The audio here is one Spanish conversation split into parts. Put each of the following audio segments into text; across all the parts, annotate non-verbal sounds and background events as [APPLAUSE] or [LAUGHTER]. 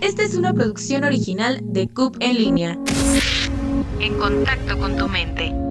Esta es una producción original de CUP en línea. En contacto con tu mente.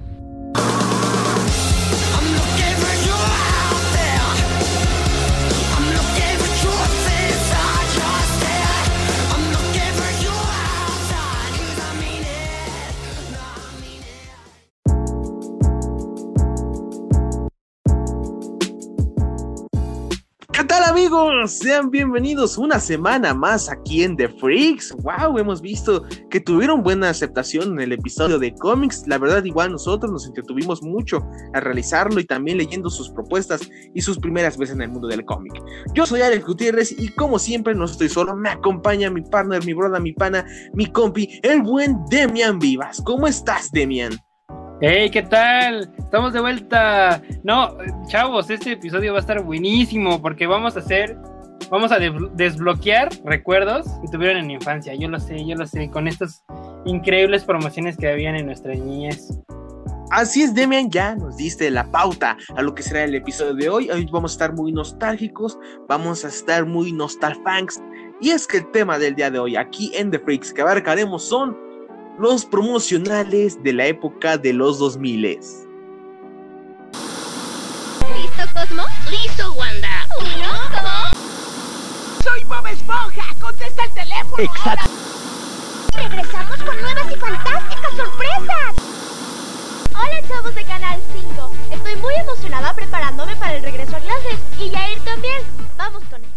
Sean bienvenidos una semana más aquí en The Freaks. Wow, hemos visto que tuvieron buena aceptación en el episodio de cómics. La verdad, igual nosotros nos entretuvimos mucho a realizarlo y también leyendo sus propuestas y sus primeras veces en el mundo del cómic. Yo soy Alex Gutiérrez y como siempre no estoy solo, me acompaña mi partner, mi brother, mi pana, mi compi, el buen Demian Vivas. ¿Cómo estás, Demian? Hey, ¿qué tal? Estamos de vuelta. No, chavos, este episodio va a estar buenísimo porque vamos a hacer, vamos a desbloquear recuerdos que tuvieron en infancia. Yo lo sé, yo lo sé, con estas increíbles promociones que habían en nuestra niñez. Así es, Demian, ya nos diste la pauta a lo que será el episodio de hoy. Hoy vamos a estar muy nostálgicos, vamos a estar muy nostalfanks. Y es que el tema del día de hoy aquí en The Freaks que abarcaremos son los promocionales de la época de los 2000. ¿Listo, Cosmo? ¿Listo, Wanda? ¿Uno, ¡Soy Bob Esponja! ¡Contesta el teléfono! Exacto. ¡Regresamos con nuevas y fantásticas sorpresas! Hola, chavos de Canal 5. Estoy muy emocionada preparándome para el regreso a clases. Y Yair también. Vamos con él.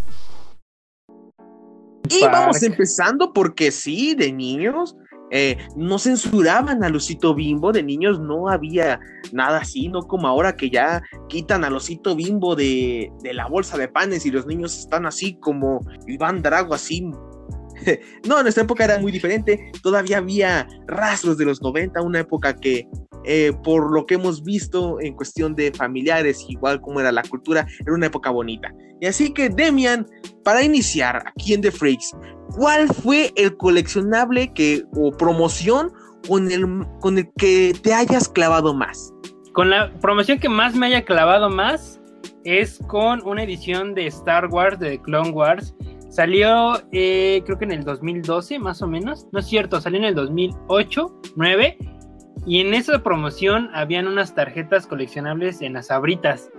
Y vamos empezando porque sí, de niños, eh, no censuraban a Lucito Bimbo, de niños no había nada así, no como ahora que ya quitan a Lucito Bimbo de, la bolsa de panes y los niños están así como Iván Drago, así. [LAUGHS] no, en nuestra época era muy diferente, todavía había rastros de los 90, una época que eh, por lo que hemos visto en cuestión de familiares, igual como era la cultura, era una época bonita. Y así que Demian, para iniciar aquí en The Freaks, ¿cuál fue el coleccionable que, o promoción con el, con el que te hayas clavado más? Con la promoción que más me haya clavado más es con una edición de Star Wars, de Clone Wars. Salió eh, creo que en el 2012 más o menos. No es cierto, salió en el 2008, 9 y en esa promoción habían unas tarjetas coleccionables en las abritas.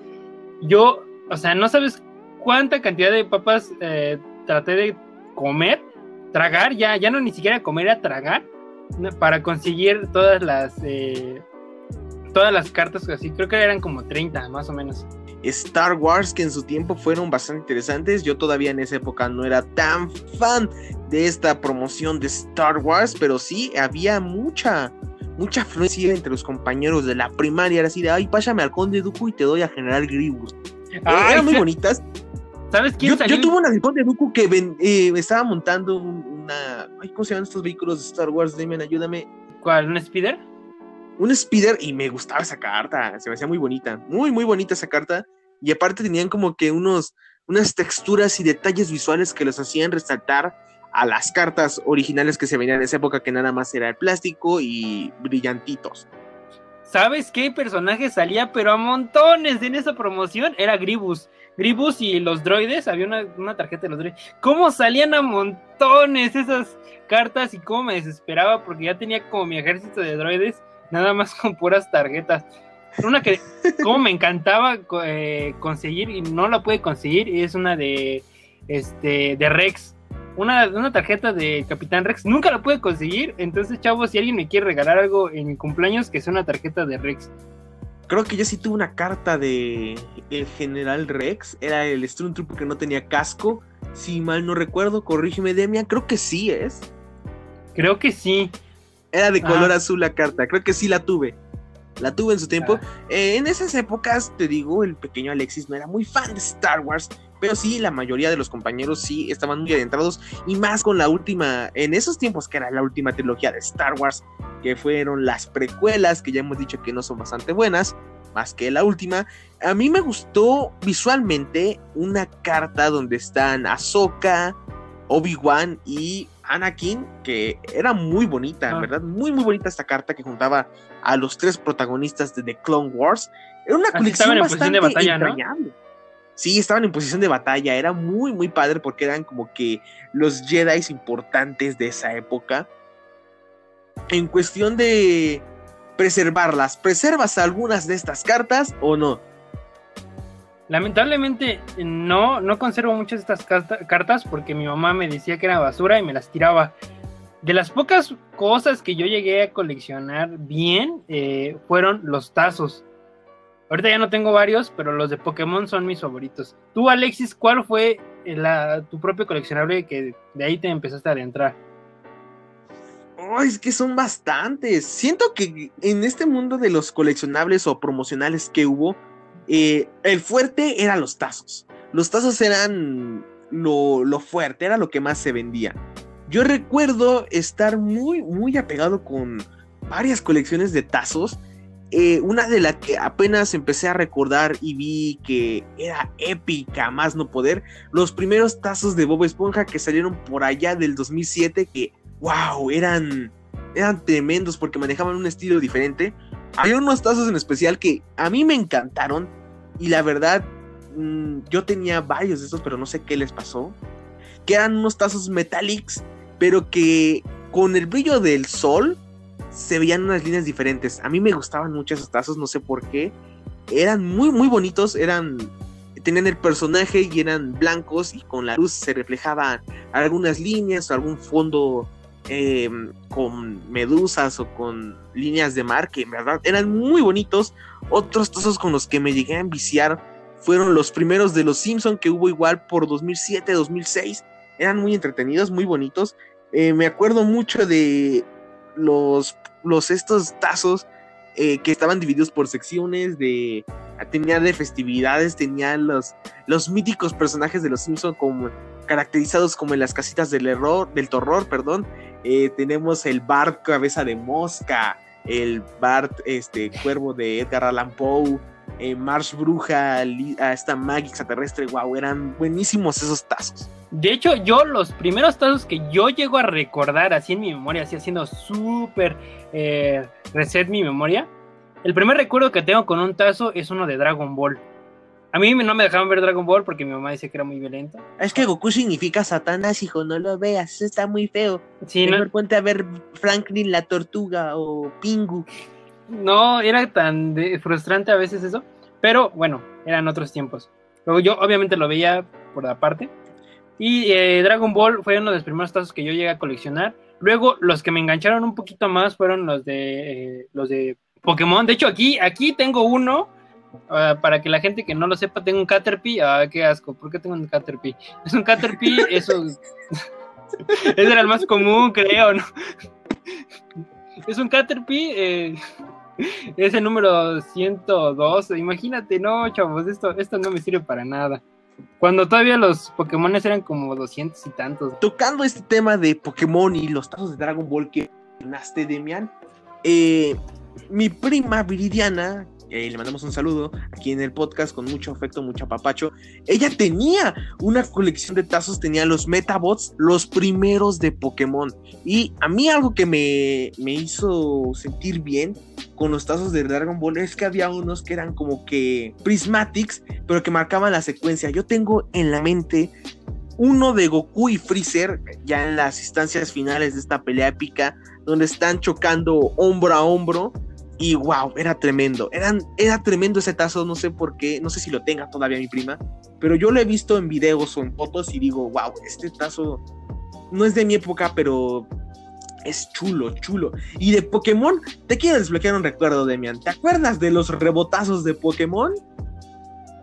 Yo, o sea, no sabes cuánta cantidad de papas eh, traté de comer, tragar, ya, ya no ni siquiera comer, a tragar, para conseguir todas las, eh, todas las cartas así. Creo que eran como 30 más o menos. Star Wars que en su tiempo fueron bastante interesantes. Yo todavía en esa época no era tan fan de esta promoción de Star Wars, pero sí había mucha, mucha afluencia entre los compañeros de la primaria, era así de, ay, pásame al Conde Dooku y te doy a General Grievous. Eh, eran muy [LAUGHS] bonitas. ¿Sabes quién yo, yo tuve una del Conde Dooku que eh, estaba montando una, ay, ¿cómo se llaman estos vehículos de Star Wars? Dime, ayúdame. ¿Cuál? ¿Un Speeder? Un Speeder y me gustaba esa carta, se me hacía muy bonita, muy, muy bonita esa carta. Y aparte tenían como que unos, unas texturas y detalles visuales que los hacían resaltar a las cartas originales que se venían en esa época, que nada más era el plástico y brillantitos. ¿Sabes qué personaje salía? Pero a montones en esa promoción era Gribus. Gribus y los droides, había una, tarjeta de los droides. ¿Cómo salían a montones esas cartas y cómo me desesperaba? Porque ya tenía como mi ejército de droides, nada más con puras tarjetas. Una que, como me encantaba eh, conseguir y no la pude conseguir, es una de, este, de Rex una, tarjeta de Capitán Rex. Nunca la pude conseguir. Entonces, chavos, si alguien me quiere regalar algo en mi cumpleaños, que sea una tarjeta de Rex. Creo que yo sí tuve una carta de el General Rex. Era el Stormtrooper que no tenía casco. Si mal no recuerdo, corrígeme, Demian. Creo que sí es. Creo que sí. Era de color ah. azul la carta. Creo que sí la tuve. La tuve en su tiempo. Ah. Eh, en esas épocas, te digo, el pequeño Alexis no era muy fan de Star Wars. Pero sí, la mayoría de los compañeros sí estaban muy adentrados y más con la última, en esos tiempos que era la última trilogía de Star Wars, que fueron las precuelas, que ya hemos dicho que no son bastante buenas, más que la última. A mí me gustó visualmente una carta donde están Ahsoka, Obi-Wan y Anakin, que era muy bonita, ah. ¿verdad? Muy, muy bonita esta carta que juntaba a los tres protagonistas de The Clone Wars. Era una colección bastante de batalla, entrañable. Sí, estaban en posición de batalla. Era muy, muy padre porque eran como que los Jedi importantes de esa época. En cuestión de preservarlas, ¿preservas algunas de estas cartas o no? Lamentablemente no, no conservo muchas de estas carta- cartas porque mi mamá me decía que era basura y me las tiraba. De las pocas cosas que yo llegué a coleccionar bien eh, fueron los tazos. Ahorita ya no tengo varios, pero los de Pokémon son mis favoritos. Tú, Alexis, ¿cuál fue la- tu propio coleccionable que de ahí te empezaste a adentrar? Ay, es que son bastantes. Siento que en este mundo de los coleccionables o promocionales que hubo, eh, el fuerte eran los tazos. Los tazos eran lo, lo fuerte, era lo que más se vendía. Yo recuerdo estar muy, muy apegado con varias colecciones de tazos. Eh, una de las que apenas empecé a recordar y vi que era épica, más no poder, los primeros tazos de Bob Esponja que salieron por allá del 2007, que wow, eran, eran tremendos porque manejaban un estilo diferente. Había unos tazos en especial que a mí me encantaron y la verdad mm, yo tenía varios de estos, pero no sé qué les pasó. Que eran unos tazos metallics, pero que con el brillo del sol se veían unas líneas diferentes. A mí me gustaban mucho esos tazos, no sé por qué. Eran muy, muy bonitos, eran... Tenían el personaje y eran blancos y con la luz se reflejaban algunas líneas o algún fondo eh, con medusas o con líneas de mar que en verdad eran muy bonitos. Otros tazos con los que me llegué a enviciar fueron los primeros de los Simpson que hubo igual por 2007, 2006. Eran muy entretenidos, muy bonitos. Eh, me acuerdo mucho de los, estos tazos eh, que estaban divididos por secciones de tenía de festividades, tenía los, los míticos personajes de los Simpson como caracterizados como en las casitas del error, del terror, perdón. Eh, tenemos el Bart cabeza de mosca, el Bart este cuervo de Edgar Allan Poe, eh, Marsh Bruja, a esta Maggie extraterrestre, wow, eran buenísimos esos tazos. De hecho, yo los primeros tazos que yo llego a recordar así en mi memoria, así haciendo súper eh, reset mi memoria, el primer recuerdo que tengo con un tazo es uno de Dragon Ball. A mí no me dejaban ver Dragon Ball porque mi mamá decía que era muy violento. Es que Goku significa Satanás, hijo, no lo veas, eso está muy feo. Sí, no, Mejor ponte a ver Franklin la tortuga o Pingu. no era tan de- frustrante a veces eso, pero bueno, eran otros tiempos. Luego yo obviamente lo veía por aparte. Y eh, Dragon Ball fue uno de los primeros tazos que yo llegué a coleccionar. Luego los que me engancharon un poquito más fueron los de eh, los de Pokémon. De hecho aquí aquí tengo uno ah, para que la gente que no lo sepa tengo un Caterpie. Ah, qué asco. ¿Por qué tengo un Caterpie? [LAUGHS] Es un Caterpie, eso ese era el más común, creo, ¿no? [LAUGHS] Es un Caterpie, eh, [LAUGHS] es el número 102. Imagínate, no, chavos, esto, esto no me sirve para nada. Cuando todavía los Pokémon eran como 200 y tantos. Tocando este tema de Pokémon y los tazos de Dragon Ball que mencionaste, Demian, eh, mi prima Viridiana, eh, le mandamos un saludo aquí en el podcast con mucho afecto, mucho apapacho. Ella tenía una colección de tazos, tenía los Metabots, los primeros de Pokémon. Y a mí algo que me, me hizo sentir bien con los tazos de Dragon Ball es que había unos que eran como que prismatics, pero que marcaban la secuencia. Yo tengo en la mente uno de Goku y Freezer, ya en las instancias finales de esta pelea épica, donde están chocando hombro a hombro. Y wow, era tremendo. Eran, era tremendo ese tazo, no sé por qué, no sé si lo tenga todavía mi prima, pero yo lo he visto en videos o en fotos y digo, wow, este tazo no es de mi época, pero es chulo, chulo. Y de Pokémon, te quiero desbloquear un recuerdo, Demian. ¿Te acuerdas de los rebotazos de Pokémon?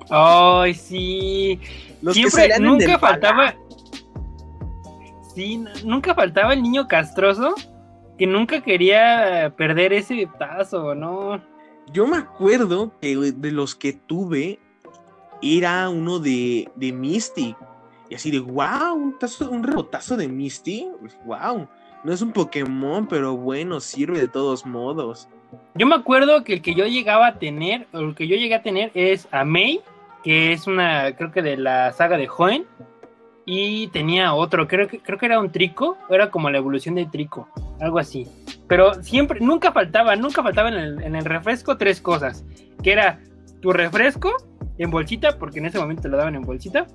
Ay, sí. Los que Siempre, en nunca faltaba. Sí, nunca faltaba el niño castroso que nunca quería perder ese tazo, ¿no? Yo me acuerdo que de los que tuve era uno de, de Misty. Y así de, wow, un, tazo- un rebotazo de Misty. Wow, no es un Pokémon, pero bueno, sirve de todos modos. Yo me acuerdo que el que yo llegaba a tener, o el que yo llegué a tener es a May, que es una, creo que de la saga de Hoenn. Y tenía otro, creo que, creo que era un trico, era como la evolución de trico, algo así. Pero siempre, nunca faltaba, nunca faltaba en el, en el refresco tres cosas. Que era tu refresco, en bolsita, porque en ese momento te lo daban en bolsita.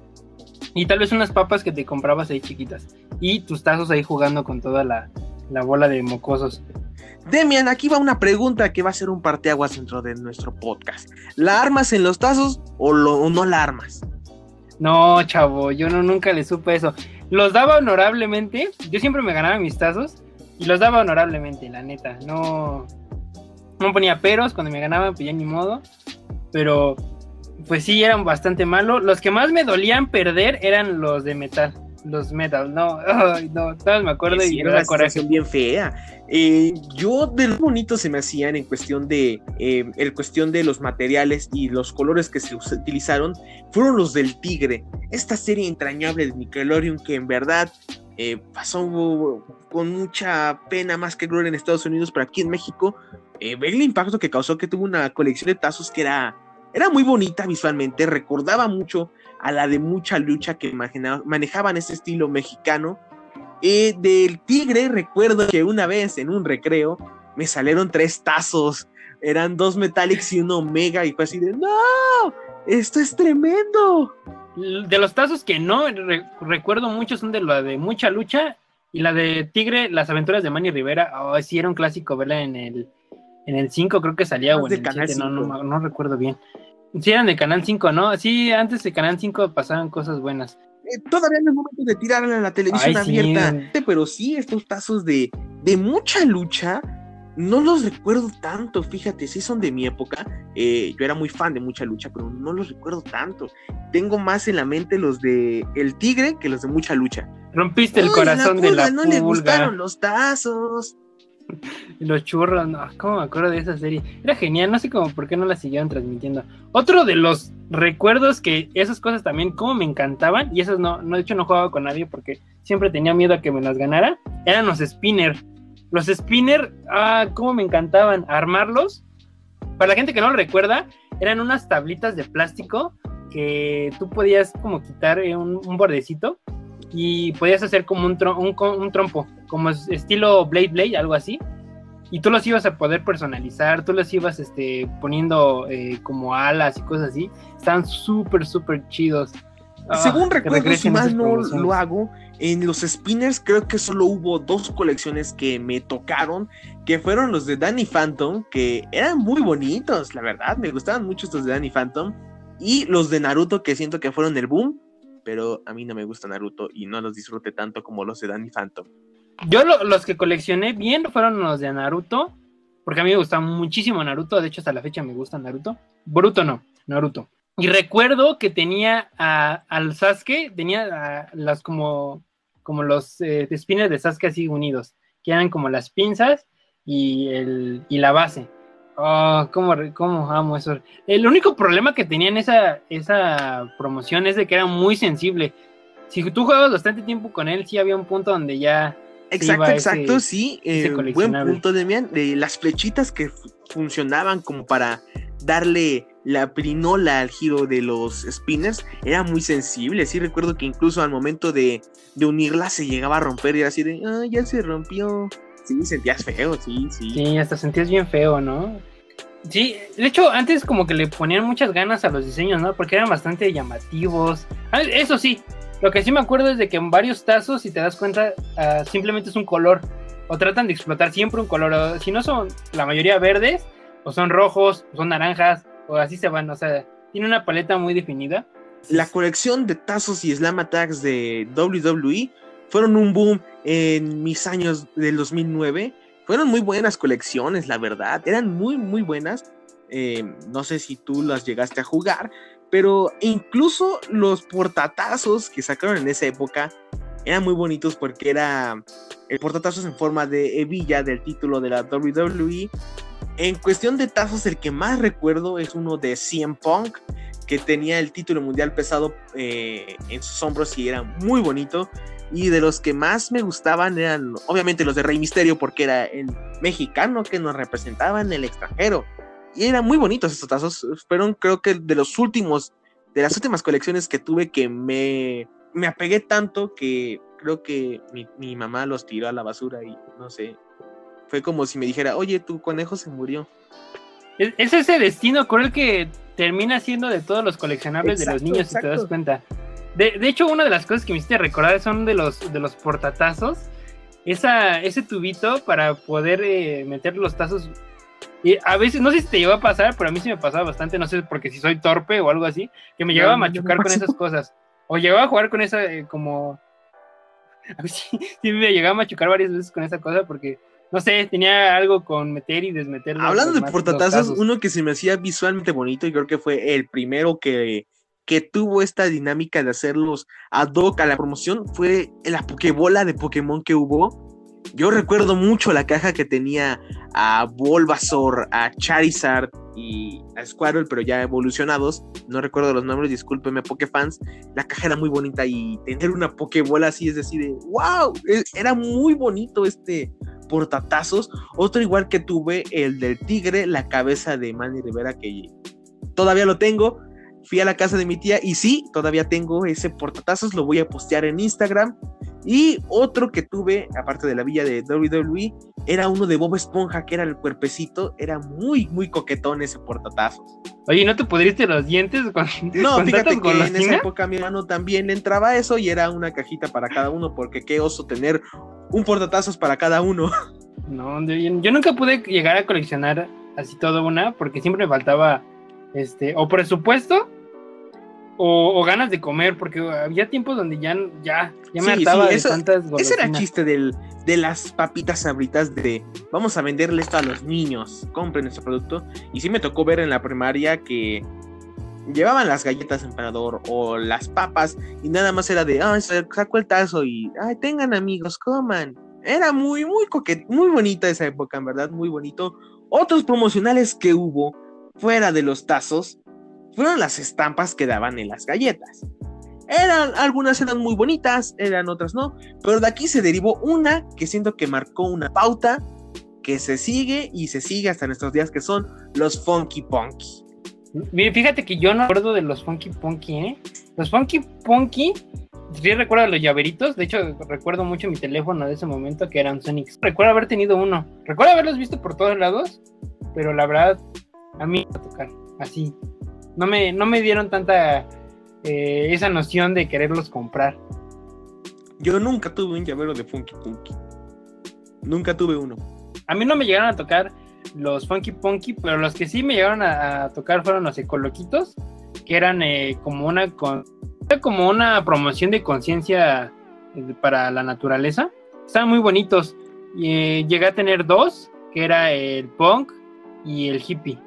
Y tal vez unas papas que te comprabas ahí chiquitas. Y tus tazos ahí jugando con toda la, la bola de mocosos. Demian, aquí va una pregunta que va a ser un parteaguas dentro de nuestro podcast. ¿La armas en los tazos o, lo, o no la armas? No, chavo, yo no, nunca le supe eso. Los daba honorablemente. Yo siempre me ganaba mis tazos y los daba honorablemente, la neta. No, no ponía peros cuando me ganaban, pues ya ni modo. Pero, pues sí, eran bastante malos. Los que más me dolían perder eran los de metal. Los metal, no, ay, no, todos me acuerdo Sí, y era una coraje. bien fea. Eh, yo de lo bonito se me hacían en cuestión de eh, el cuestión de los materiales y los colores que se utilizaron fueron los del Tigre. Esta serie entrañable de Nickelodeon que en verdad eh, pasó con mucha pena más que gloria en Estados Unidos, pero aquí en México eh, ver el impacto que causó que tuvo una colección de tazos que era era muy bonita visualmente, recordaba mucho a la de mucha lucha que manejaban ese estilo mexicano. Eh, del tigre, recuerdo que una vez en un recreo me salieron tres tazos. Eran dos Metallics y uno Omega. Y fue así de: ¡No! ¡Esto es tremendo! De los tazos que no re- recuerdo mucho son de la de mucha lucha y la de Tigre, las aventuras de Manny Rivera. Oh, sí, era un clásico verla en el en el 5, creo que salía Más o en el Canal 7, no, no, 5. no recuerdo bien. Sí, eran de Canal 5, ¿no? Sí, antes de Canal 5 pasaban cosas buenas. Eh, todavía no es momento de tirarla a la televisión Ay, sí. abierta. Pero sí, estos tazos de, de mucha lucha. No los recuerdo tanto, fíjate, sí son de mi época. eh, yo era muy fan de mucha lucha, pero no los recuerdo tanto. Tengo más en la mente los de El Tigre que los de mucha lucha. Rompiste el Uy, corazón de la no le pulga. gustaron los tazos. [LAUGHS] Los churros, no, ¿cómo me acuerdo de esa serie? Era genial, no sé cómo por qué no la siguieron transmitiendo. Otro de los recuerdos que esas cosas también, como me encantaban, y esas no, no, de hecho no jugaba con nadie porque siempre tenía miedo a que me las ganara, eran los spinner. Los spinner, ah, cómo me encantaban armarlos. Para la gente que no lo recuerda, eran unas tablitas de plástico que tú podías como quitar eh, un, un bordecito y podías hacer como un, trompo, como es- estilo Blade Blade, algo así. Y tú los ibas a poder personalizar, tú los ibas este, poniendo eh, como alas y cosas así. Estaban súper, súper chidos. Ah, Según que recuerdo, si mal no lo hago, en los spinners creo que solo hubo dos colecciones que me tocaron, que fueron los de Danny Phantom, que eran muy bonitos, la verdad, me gustaban mucho estos de Danny Phantom, y los de Naruto que siento que fueron el boom, pero a mí no me gusta Naruto y no los disfruté tanto como los de Danny Phantom. Yo lo- los que coleccioné bien fueron los de Naruto, porque a mí me gustaba muchísimo Naruto, de hecho hasta la fecha me gusta Naruto. Boruto no, Naruto. Y recuerdo que tenía al Sasuke, tenía las como, como los eh, spinners de Sasuke así unidos, que eran como las pinzas y, el, y la base. Oh, cómo, cómo amo eso. El único problema que tenía en esa, esa promoción es de que era muy sensible. Si tú jugabas bastante tiempo con él, sí había un punto donde ya Exacto, iba exacto, ese- sí. ese eh, buen punto, Demian. de las flechitas que fu- funcionaban como para darle la prinola al giro de los spinners era muy sensible. Sí, recuerdo que incluso al momento de, de unirlas se llegaba a romper y era así de, ah, ya se rompió. Sí, sentías feo, sí, sí. Sí, hasta sentías bien feo, ¿no? Sí, de hecho, antes como que le ponían muchas ganas a los diseños, ¿no? Porque eran bastante llamativos. Ah, Eso sí, lo que sí me acuerdo es de que en varios tazos, si te das cuenta, ah, simplemente es un color. O tratan de explotar siempre un color. o si no son la mayoría verdes, o son rojos, o son naranjas, o así se van. O sea, tiene una paleta muy definida. La colección de tazos y slam attacks de WWE fueron un boom en mis años del 2009. Fueron muy buenas colecciones, la verdad. Eran muy, muy buenas. Eh, no sé si tú las llegaste a jugar, pero incluso los portatazos que sacaron en esa época eran muy bonitos porque era el portatazos en forma de hebilla del título de la WWE. En cuestión de tazos, el que más recuerdo es uno de CM Punk, que tenía el título mundial pesado eh, en sus hombros y era muy bonito. Y de los que más me gustaban eran, obviamente, los de Rey Misterio, porque era el mexicano que nos representaba en el extranjero. Y eran muy bonitos estos tazos. Fueron, creo que, de los últimos, de las últimas colecciones que tuve que me, me apegué tanto que creo que mi, mi mamá los tiró a la basura y no sé. Fue como si me dijera, oye, tu conejo se murió. Es, es ese destino cruel que termina siendo de todos los coleccionables de los Exacto, niños, si te das exacto. cuenta. De, de hecho, una de las cosas que me hiciste recordar son de los, de los portatazos. Esa, ese tubito para poder eh, meter los tazos. Y a veces, no sé si te llegó a pasar, pero a mí sí me pasaba bastante, no sé, porque si soy torpe o algo así, que me llegaba No, a no machucar con esas cosas. O llegaba a jugar con esa, eh, como... [LAUGHS] A mí sí, sí me llegaba a machucar varias veces con esa cosa porque, no sé, tenía algo con meter y desmeter. Hablando de portatazos, tazos. uno que se me hacía visualmente bonito y creo que fue el primero que, que tuvo esta dinámica de hacerlos ad hoc a la promoción fue la Pokébola de Pokémon que hubo. Yo recuerdo mucho la caja que tenía a Bulbasaur, a Charizard y a Squirtle, pero ya evolucionados. No recuerdo los nombres, discúlpeme, Pokéfans. La caja era muy bonita y tener una Pokébola así es decir, de, wow, e- era muy bonito este portatazos. Otro igual que tuve, el del tigre, la cabeza de Manny Rivera, que todavía lo tengo. Fui a la casa de mi tía y sí, todavía tengo ese portatazos, lo voy a postear en Instagram. Y otro que tuve, aparte de la villa de WWE, era uno de Bob Esponja, que era el cuerpecito, era muy, muy coquetón ese portatazos. Oye, ¿no te pudriste los dientes con, No, con fíjate que en esa época mi hermano también le entraba eso y era una cajita para cada uno, porque qué oso tener un portatazos para cada uno. [LAUGHS] No, yo, yo nunca pude llegar a coleccionar así todo una, porque siempre me faltaba este, o presupuesto o, o ganas de comer, porque había tiempos donde ya, ya, ya me Sí, hartaba sí, de eso- tantas Ese golosinas. era el chiste del, de las papitas sabritas de vamos a venderle esto a los niños, compren este producto. Y sí me tocó ver en la primaria que llevaban las galletas emperador o las papas y nada más era de, ah, saco el tazo y, ay, tengan amigos, coman. Era muy, muy coquet, muy bonita esa época, en verdad, muy bonito. Otros promocionales que hubo fuera de los tazos fueron las estampas que daban en las galletas. Eran, algunas eran muy bonitas, eran otras no, pero de aquí se derivó una que siento que marcó una pauta que se sigue y se sigue hasta nuestros días, que son los Funky Punky. Mire, fíjate que yo no recuerdo de los Funky Punky, ¿eh? Los Funky Punky, sí recuerdo los llaveritos, de hecho recuerdo mucho mi teléfono de ese momento que eran Sonics. Recuerdo haber tenido uno, recuerdo haberlos visto por todos lados, pero la verdad, a mí me tocar así. No me, no me dieron tanta eh, esa noción de quererlos comprar. Yo nunca tuve un llavero de Funky Punky. Nunca tuve uno. A mí no me llegaron a tocar los Funky Punky, pero los que sí me llegaron a, a tocar fueron los ecoloquitos, que eran eh, como una con- como una promoción de conciencia eh, para la naturaleza. Estaban muy bonitos. Y, eh, llegué a tener dos, que era el punk y el hippie.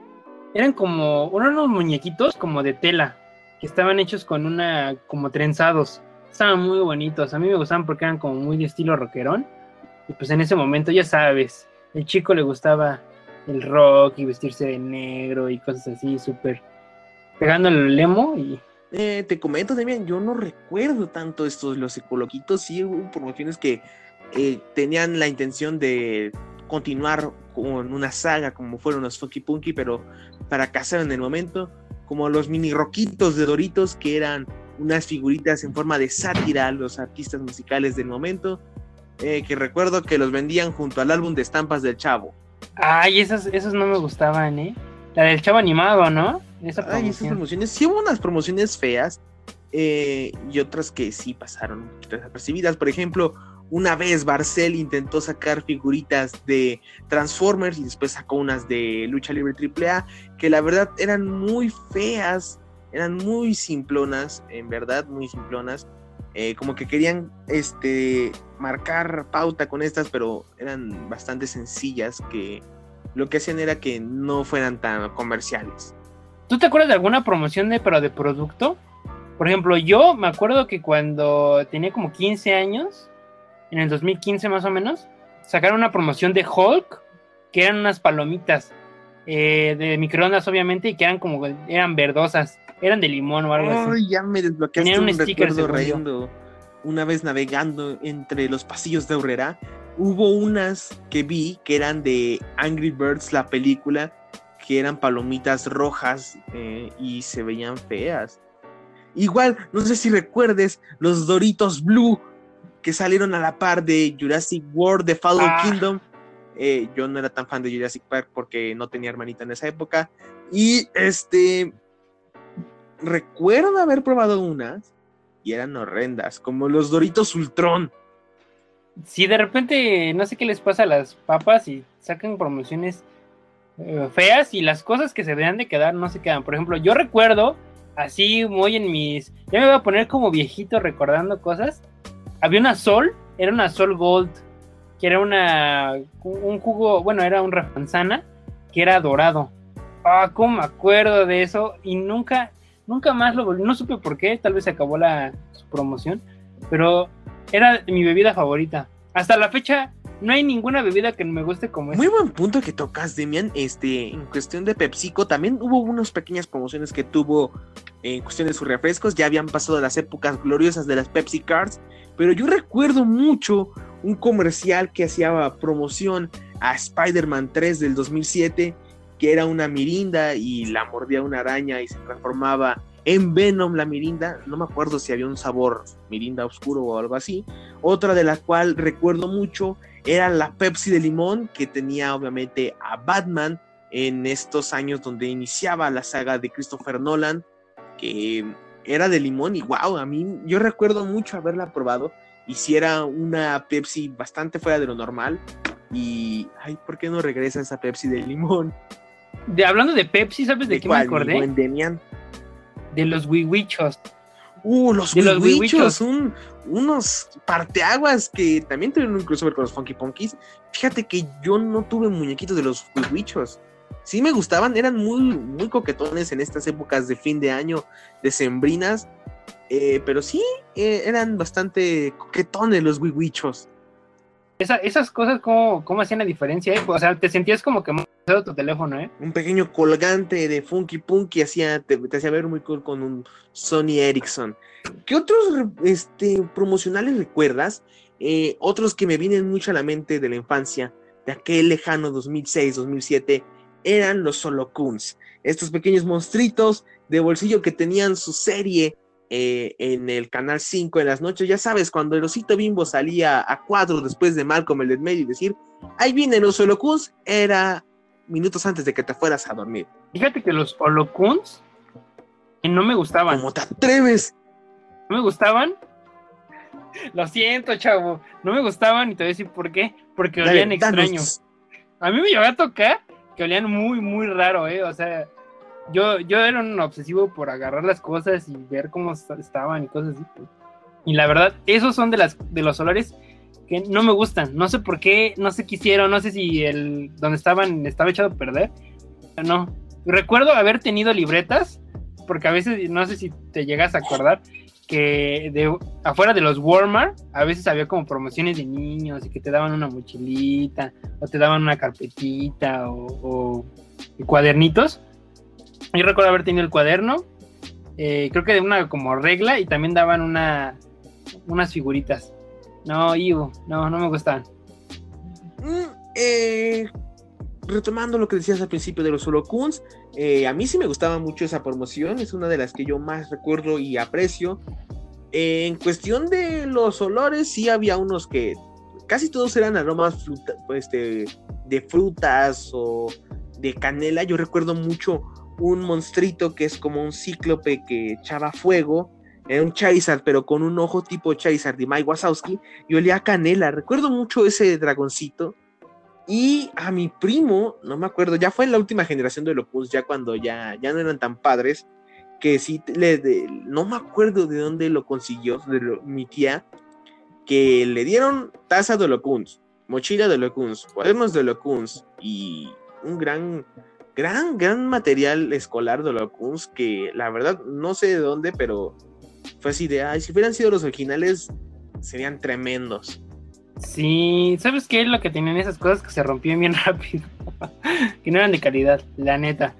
Eran como unos muñequitos como de tela, que estaban hechos con una como trenzados. Estaban muy bonitos. A mí me gustaban porque eran como muy de estilo rockerón. Y pues en ese momento, ya sabes, el chico le gustaba el rock y vestirse de negro y cosas así, súper pegando el lemo y Eh, te comento también, yo no recuerdo tanto estos, los ecoloquitos, sí hubo promociones que eh, tenían la intención de continuar con una saga como fueron los Funky Punky, pero fracasaron en el momento, como los mini roquitos de Doritos, que eran unas figuritas en forma de sátira a los artistas musicales del momento, eh, que recuerdo que los vendían junto al álbum de estampas del Chavo. Ay, esos, esos no me gustaban, ¿eh? La del chavo animado, ¿no? Esa Ay, esas promociones, sí hubo unas promociones feas eh, y otras que sí pasaron un poquito desapercibidas. Por ejemplo, una vez Barcel intentó sacar figuritas de Transformers y después sacó unas de Lucha Libre AAA que la verdad eran muy feas, eran muy simplonas, en verdad, muy simplonas. Eh, como que querían este, marcar pauta con estas, pero eran bastante sencillas que lo que hacían era que no fueran tan comerciales. ¿Tú te acuerdas de alguna promoción de, pero de producto? Por ejemplo, yo me acuerdo que cuando tenía como 15 años, en el 2015 más o menos, sacaron una promoción de Hulk, que eran unas palomitas eh, de microondas, obviamente, y que eran como, eran verdosas, eran de limón o algo así. Ay, ya me desbloqueaste Tenían un, recuerdo. Una vez navegando entre los pasillos de Aurrera, hubo unas que vi que eran de Angry Birds, la película, que eran palomitas rojas eh, y se veían feas. Igual, no sé si recuerdes los Doritos Blue que salieron a la par de Jurassic World, The Fallen Ah. Kingdom. Eh, yo no era tan fan de Jurassic Park porque no tenía hermanita en esa época. Y este. Recuerdo haber probado unas y eran horrendas, como los Doritos Ultron. Si de repente no sé qué les pasa a las papas y sacan promociones eh, feas y las cosas que se deberían de quedar no se quedan. Por ejemplo, yo recuerdo así muy en mis... Ya me voy a poner como viejito recordando cosas. Había una Sol, era una Sol Gold, que era una... un jugo, bueno, era un refanzana, que era dorado. Ah, cómo me acuerdo de eso y nunca, nunca más lo volví, no supe por qué, tal vez se acabó la su promoción, pero era mi bebida favorita. Hasta la fecha no hay ninguna bebida que me guste como esa. Muy buen punto que tocas, Demian. Este, en cuestión de PepsiCo, también hubo unas pequeñas promociones que tuvo en cuestión de sus refrescos. Ya habían pasado las épocas gloriosas de las Pepsi Cards. Pero yo recuerdo mucho un comercial que hacía promoción a Spider-Man 3 del 2007, que era una mirinda y la mordía una araña y se transformaba en Venom la mirinda. No me acuerdo si había un sabor mirinda oscuro o algo así. Otra de la cual recuerdo mucho era la Pepsi de limón, que tenía obviamente a Batman en estos años donde iniciaba la saga de Christopher Nolan, que era de limón y wow, a mí yo recuerdo mucho haberla probado y si era una Pepsi bastante fuera de lo normal y ay, ¿por qué no regresa esa Pepsi de limón? De, hablando de Pepsi, ¿sabes de, ¿De qué me acordé? mi buen Demian? De los wiwichos. Uh, los Wiwichos, un, unos parteaguas que también tuvieron un crossover con los Funky Punkies. Fíjate que yo no tuve muñequitos de los Wiwichos. Sí me gustaban, eran muy, muy coquetones en estas épocas de fin de año, decembrinas. eh, pero sí, eh, eran bastante coquetones los Wiwichos. Esa- esas cosas, ¿cómo, ¿cómo hacían la diferencia? eh? O sea, te sentías como que pesado tu teléfono, ¿eh? Un pequeño colgante de Funky Punky hacía, te, te hacía ver muy cool con un Sony Ericsson. ¿Qué otros este, promocionales recuerdas? Eh, otros que me vienen mucho a la mente de la infancia, de aquel lejano 2006-2007, eran los Solocuns. Estos pequeños monstruitos de bolsillo que tenían su serie eh, en el canal 5 en las noches. Ya sabes, cuando el osito bimbo salía a cuadro después de Malcolm el del medio y decir, ahí vienen los Solocuns, era minutos antes de que te fueras a dormir. Fíjate que los holocuns eh, no me gustaban. ¿Cómo te atreves? No me gustaban. Lo siento, chavo. No me gustaban y te voy a decir por qué. Porque olían danos. extraño. A mí me llegó a tocar que olían muy, muy raro, ¿eh? O sea, yo, yo era un obsesivo por agarrar las cosas y ver cómo est- estaban y cosas así. Y la verdad, esos son de, las, de los olores que no me gustan. No sé por qué, no sé qué hicieron, no sé si el donde estaban estaba echado a perder. No. Recuerdo haber tenido libretas, porque a veces, no sé si te llegas a acordar, que de afuera de los Walmart a veces había como promociones de niños y que te daban una mochilita o te daban una carpetita o, cuadernitos. Yo recuerdo haber tenido el cuaderno, eh, creo que de una como regla y también daban una unas figuritas. No, Ivo, no, no me gustaban. Mm, eh, retomando lo que decías al principio de los Holocuns, eh, a mí sí me gustaba mucho esa promoción, es una de las que yo más recuerdo y aprecio. En cuestión de los olores, sí había unos que casi todos eran aromas fruta- pues, de, de frutas o de canela. Yo recuerdo mucho un monstruito que es como un cíclope que echaba fuego. Era un Charizard, pero con un ojo tipo Charizard de Mike Wazowski y olía canela. Recuerdo mucho ese dragoncito. Y a mi primo, no me acuerdo, ya fue en la última generación de Locus, ya cuando ya, ya no eran tan padres, que sí, le, de- no me acuerdo de dónde lo consiguió, de lo- mi tía, que le dieron taza de Locuns, mochila de Locuns, cuadernos de Locuns y un gran, gran, gran material escolar de Locuns que la verdad no sé de dónde, pero fue así de, ay, si hubieran sido los originales, serían tremendos. Sí, ¿sabes qué lo que tenían esas cosas que se rompían bien [LAUGHS] rápido? que no eran de calidad, la neta.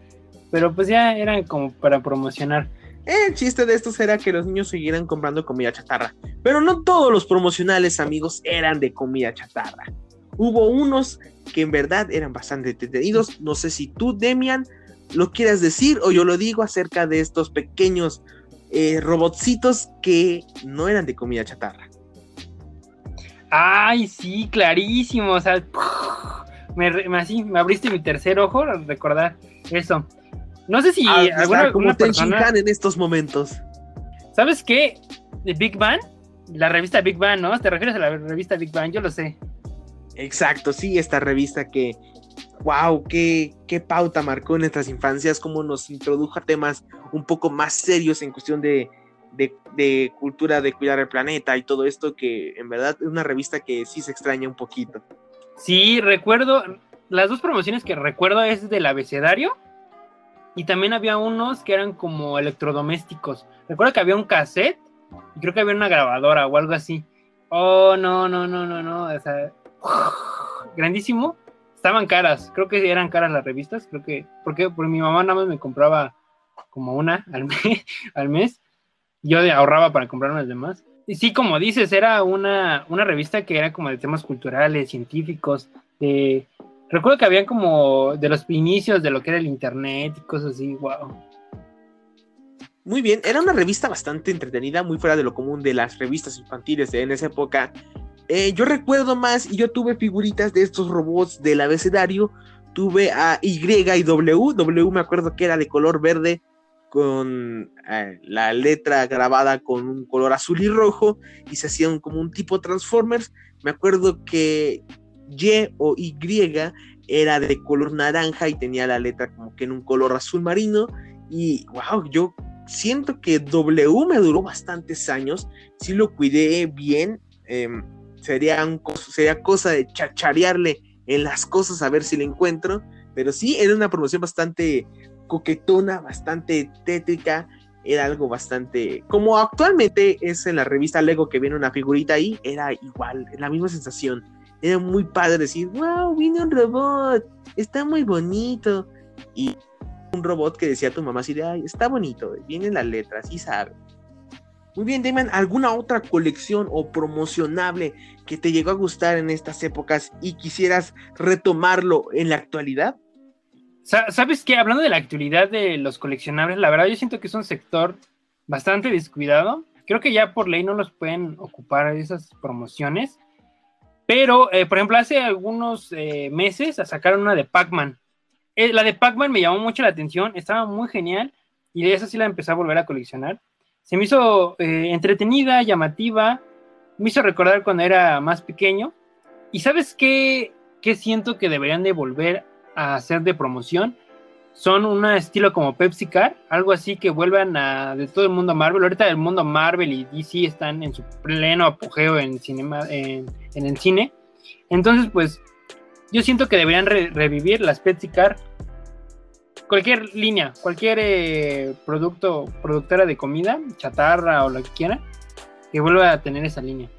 Pero pues ya eran como para promocionar. El chiste de estos era que los niños siguieran comprando comida chatarra. Pero no todos los promocionales, amigos, eran de comida chatarra. Hubo unos que en verdad eran bastante entretenidos. No sé si tú, Demian, lo quieras decir o yo lo digo acerca de estos pequeños eh, robotcitos que no eran de comida chatarra. Ay, sí, clarísimo. O sea, me, me- así, me abriste mi tercer ojo al recordar eso. No sé si Ah, alguna, como alguna Ten persona... Shinhan en estos momentos. ¿Sabes qué? De Big Bang, la revista Big Bang, ¿no? ¿Te refieres a la revista Big Bang? Yo lo sé. Exacto, sí, esta revista que, wow, qué, qué pauta marcó en nuestras infancias, cómo nos introdujo a temas un poco más serios en cuestión de, de, cultura, de cuidar el planeta y todo esto, que en verdad es una revista que sí se extraña un poquito. Sí, recuerdo, las dos promociones que recuerdo es del abecedario y también había unos que eran como electrodomésticos. Recuerdo que había un cassette y creo que había una grabadora o algo así. Oh, no, no, no, no, no. O sea, [LAUGHS] grandísimo. Estaban caras, creo que eran caras las revistas, creo que, porque, porque mi mamá nada más me compraba como una al [LAUGHS] mes. Yo ahorraba para comprarme las demás. Y sí, como dices, era una, una revista que era como de temas culturales, científicos, de... Recuerdo que habían como de los inicios de lo que era el internet y cosas así, wow. Muy bien, era una revista bastante entretenida, muy fuera de lo común de las revistas infantiles de en esa época. Eh, yo recuerdo más y yo tuve figuritas de estos robots del abecedario. Tuve a Y y W. W me acuerdo que era de color verde con eh, la letra grabada con un color azul y rojo y se hacían como un tipo Transformers. Me acuerdo que Y o Y era de color naranja y tenía la letra como que en un color azul marino. Y wow, yo siento que W me duró bastantes años. Si lo cuidé bien. em, sería, un sería cosa de chacharearle en las cosas a ver si le encuentro. Pero sí, era una promoción bastante coquetona, bastante tétrica. Era algo bastante. Como actualmente es en la revista Lego que viene una figurita ahí, era igual, la misma sensación. Era muy padre decir, wow, viene un robot, está muy bonito. Y un robot que decía a tu mamá así de, está bonito, vienen las letras, sí sabe. Muy bien, Damon, ¿alguna otra colección o promocionable que te llegó a gustar en estas épocas y quisieras retomarlo en la actualidad? Sa- ¿Sabes qué? Hablando de la actualidad de los coleccionables, la verdad yo siento que es un sector bastante descuidado. Creo que ya por ley no los pueden ocupar esas promociones. Pero, eh, por ejemplo, hace algunos eh, meses sacaron una de Pac-Man. Eh, la de Pac-Man me llamó mucho la atención, estaba muy genial y de esa sí la empecé a volver a coleccionar. Se me hizo eh, entretenida, llamativa, me hizo recordar cuando era más pequeño. ¿Y sabes qué, qué siento que deberían de volver a hacer de promoción? Son un estilo como Pepsi Car, algo así que vuelvan a de todo el mundo Marvel. Ahorita el mundo Marvel y DC están en su pleno apogeo en, cinema, en, en el cine. Entonces, pues, yo siento que deberían re- revivir las Pepsi Car. Cualquier línea, cualquier eh, producto, productora de comida, chatarra o lo que quiera, que vuelva a tener esa línea.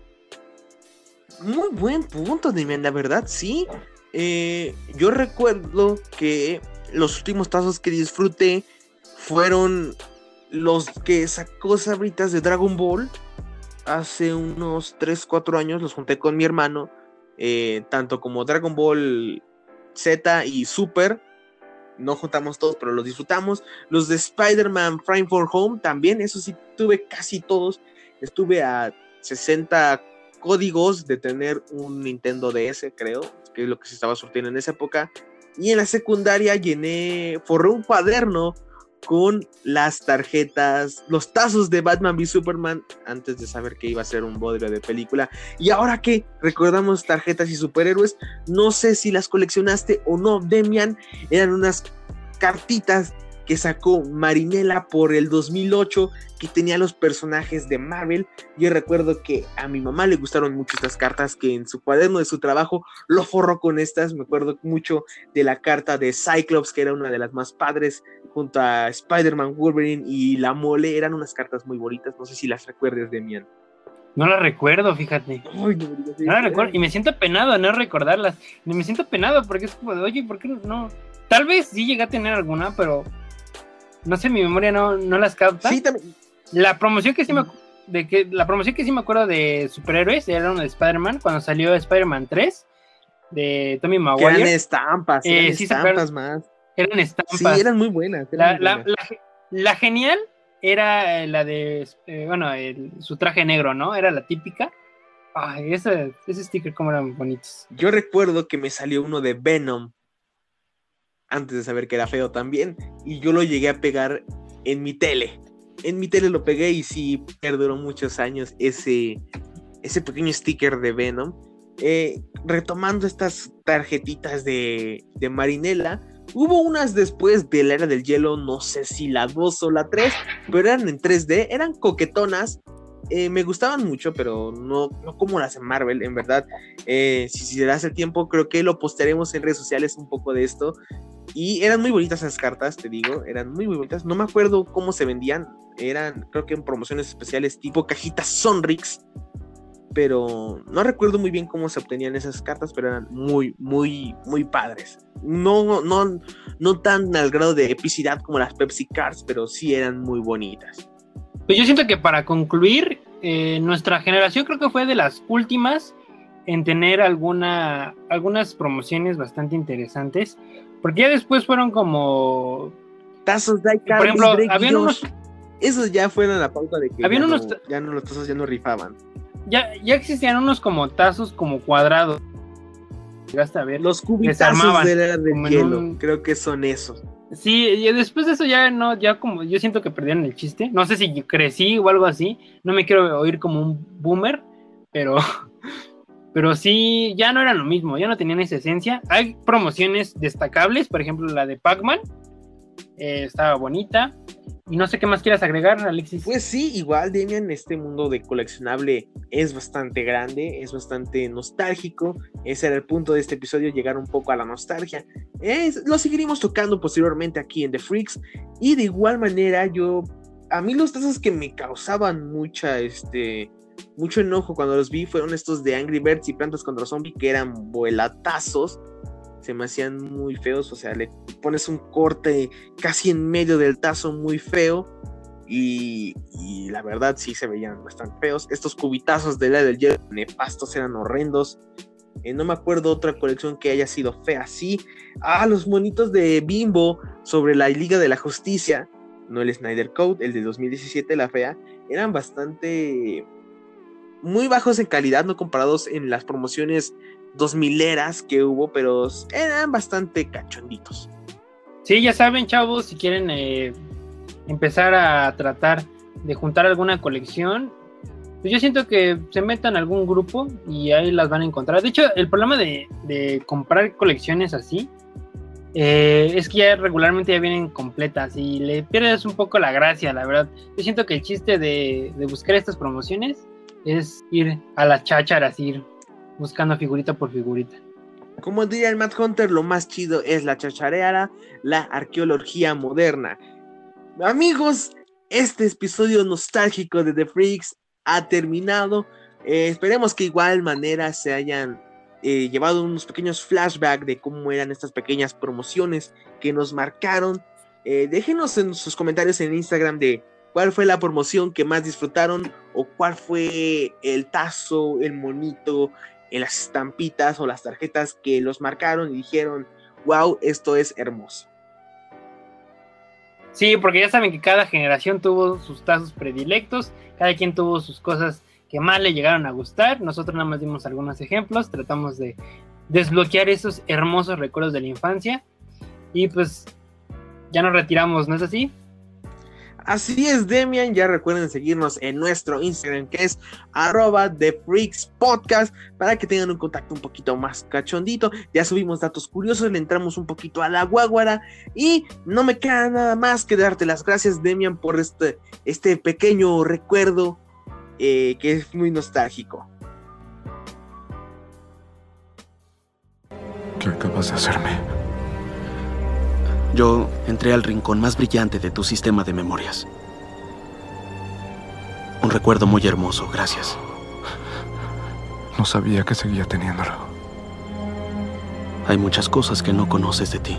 Muy buen punto, Demian, la verdad, sí. Eh, yo recuerdo que los últimos tazos que disfruté fueron los que sacó Sabritas de Dragon Ball hace unos 3, 4 años. Los junté con mi hermano, eh, tanto como Dragon Ball Z y Super. No juntamos todos, pero los disfrutamos. Los de Spider-Man Prime for Home también, eso sí, tuve casi todos. Estuve a 60 códigos de tener un Nintendo DS, creo, que es lo que se estaba surtiendo en esa época. Y en la secundaria llené, forré un cuaderno con las tarjetas, los tazos de Batman v Superman antes de saber que iba a ser un bodrio de película. Y ahora que recordamos tarjetas y superhéroes, no sé si las coleccionaste o no, Demian, eran unas cartitas que sacó Marinela por el 2008, que tenía los personajes de Marvel. Yo recuerdo que a mi mamá le gustaron mucho estas cartas, que en su cuaderno de su trabajo lo forró con estas. Me acuerdo mucho de la carta de Cyclops, que era una de las más padres, junto a Spider-Man, Wolverine y La Mole. Eran unas cartas muy bonitas, no sé si las recuerdes, Demian. No la recuerdo, fíjate. Ay, no No la eso. recuerdo. Y me siento penado no recordarlas. Y me siento penado porque es como de, oye, ¿por qué no? Tal vez sí llegué a tener alguna, pero no sé, mi memoria no, no las capta. Sí, también. La promoción que sí me de que la promoción que sí me acuerdo de superhéroes era una de Spider-Man cuando salió Spider-Man 3 de Tommy Que eran Maguire. estampas, Eh, eran sí se estampas más. Eran Sí, estampas. eran muy buenas. eran la, muy buenas. la ge- la genial era eh, la de, eh, bueno, el- su traje negro, ¿no? Era la típica. Ay, ese, ese sticker como eran bonitos. Yo recuerdo que me salió uno de Venom antes de saber que era feo también y yo lo llegué a pegar en mi tele. En mi tele lo pegué y sí perduró muchos años ese, ese pequeño sticker de Venom. Eh, retomando estas tarjetitas de, de Marinela, hubo unas después de la era del hielo, no sé si la 2 o la 3, pero eran en 3D, eran coquetonas, eh, me gustaban mucho, pero no, no como las en Marvel, en verdad. Eh, si, si te das el tiempo, creo que lo postearemos en redes sociales un poco de esto. Y eran muy bonitas esas cartas, te digo, eran muy, muy bonitas. No me acuerdo cómo se vendían, eran creo que en promociones especiales tipo cajitas Sonrix. Pero no recuerdo muy bien cómo se obtenían esas cartas, pero eran muy, muy, muy padres. No, no, no tan al grado de epicidad como las Pepsi Cards, pero sí eran muy bonitas. Pues yo siento que para concluir, eh, nuestra generación creo que fue de las últimas en tener alguna, algunas promociones bastante interesantes, porque ya después fueron como... Tazos de Por ejemplo, habían unos... Esos ya fueron la pauta de que Habían ya, unos- no, ya no, los tazos ya no rifaban. Ya, ya existían unos como tazos como cuadrados. Llegaste a ver. Los cubitazos de la del hielo, un- creo que son esos. Sí, y después de eso ya no, ya como yo siento que perdieron el chiste. No sé si crecí o algo así. No me quiero oír como un boomer, pero, [LAUGHS] pero sí, ya no era lo mismo, ya no tenían esa esencia. Hay promociones destacables, por ejemplo la de Pac-Man, eh, estaba bonita. Y no sé qué más quieras agregar, Alexis. Pues sí, igual Demian, este mundo de coleccionable es bastante grande, es bastante nostálgico. Ese era el punto de este episodio, llegar un poco a la nostalgia. Es- lo seguiremos tocando posteriormente aquí en The Freaks. Y de igual manera, yo. A mí los tazos que me causaban mucha, este. Mucho enojo cuando los vi fueron estos de Angry Birds y Plantas contra Zombie que eran vuelatazos. Se me hacían muy feos, o sea, le pones un corte casi en medio del tazo muy feo. Y, la verdad sí se veían bastante feos. Estos cubitazos de la del hielo nefastos eran horrendos. Eh, no me acuerdo otra colección que haya sido fea así. Ah, los monitos de Bimbo sobre la Liga de la Justicia. No el Snyder Code, el de 2017, la fea. Eran bastante... Muy bajos en calidad, no comparados en las promociones 2000 eras que hubo, pero eran bastante cachonditos. Sí, ya saben, chavos, si quieren eh, empezar a tratar de juntar alguna colección, pues yo siento que se metan a algún grupo y ahí las van a encontrar. De hecho, el problema de, de comprar colecciones así eh, es que ya regularmente ya vienen completas y le pierdes un poco la gracia, la verdad. Yo siento que el chiste de, de buscar estas promociones es ir a las chácharas, ir buscando figurita por figurita. Como diría el Matt Hunter, lo más chido es la chachareara, la arqueología moderna. Amigos, este episodio nostálgico de The Freaks ha terminado. Eh, esperemos que igual manera se hayan eh, llevado unos pequeños flashbacks de cómo eran estas pequeñas promociones que nos marcaron. Eh, déjenos en sus comentarios en Instagram de cuál fue la promoción que más disfrutaron o cuál fue el tazo, el monito, las estampitas o las tarjetas que los marcaron y dijeron, wow, esto es hermoso. Sí, porque ya saben que cada generación tuvo sus tazos predilectos, cada quien tuvo sus cosas que más le llegaron a gustar. Nosotros nada más dimos algunos ejemplos, tratamos de desbloquear esos hermosos recuerdos de la infancia y pues ya nos retiramos, ¿no es así? Así es, Demian. Ya recuerden seguirnos en nuestro Instagram, que es arroba Podcast, para que tengan un contacto un poquito más cachondito. Ya subimos datos curiosos, le entramos un poquito a la guaguara. Y no me queda nada más que darte las gracias, Demian, por este, este pequeño recuerdo eh, que es muy nostálgico. ¿Qué acabas de hacerme? Yo entré al rincón más brillante de tu sistema de memorias. Un recuerdo muy hermoso, gracias. No sabía que seguía teniéndolo. Hay muchas cosas que no conoces de ti.